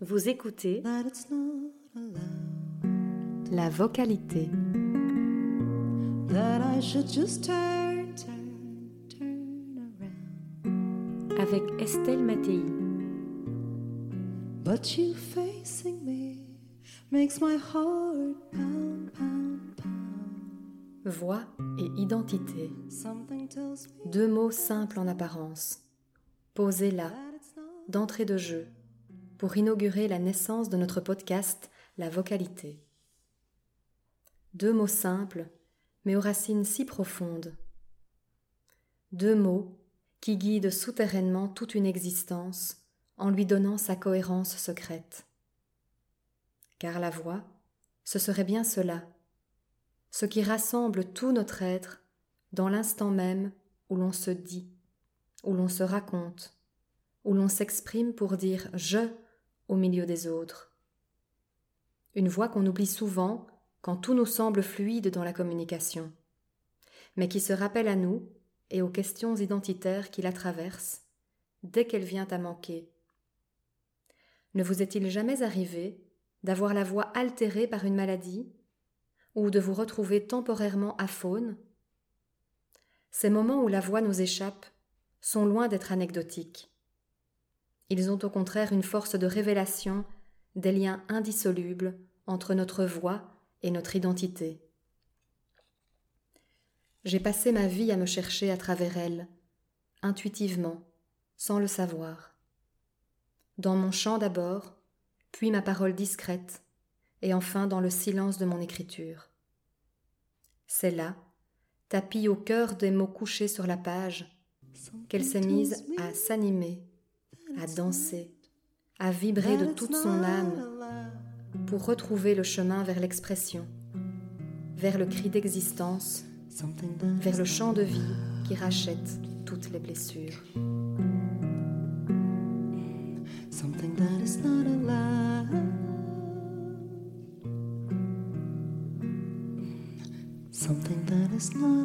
Vous écoutez that it's not allowed. la vocalité. That I should just turn, turn, turn around. avec Estelle Mattei. But you facing me makes my heart pound, pound, pound. Voix et identité. Something tells me Deux mots simples en apparence, posés là, d'entrée de jeu, pour inaugurer la naissance de notre podcast La vocalité. Deux mots simples, mais aux racines si profondes. Deux mots qui guident souterrainement toute une existence en lui donnant sa cohérence secrète. Car la voix, ce serait bien cela, ce qui rassemble tout notre être dans l'instant même où l'on se dit, où l'on se raconte, où l'on s'exprime pour dire je au milieu des autres. Une voix qu'on oublie souvent quand tout nous semble fluide dans la communication, mais qui se rappelle à nous et aux questions identitaires qui la traversent dès qu'elle vient à manquer. Ne vous est-il jamais arrivé d'avoir la voix altérée par une maladie ou de vous retrouver temporairement aphone? Ces moments où la voix nous échappe sont loin d'être anecdotiques. Ils ont au contraire une force de révélation des liens indissolubles entre notre voix et notre identité. J'ai passé ma vie à me chercher à travers elle, intuitivement, sans le savoir. Dans mon chant d'abord, puis ma parole discrète, et enfin dans le silence de mon écriture. C'est là, tapis au cœur des mots couchés sur la page, qu'elle s'est mise à s'animer, à danser, à vibrer de toute son âme pour retrouver le chemin vers l'expression, vers le cri d'existence, vers le chant de vie qui rachète toutes les blessures. Something that is not.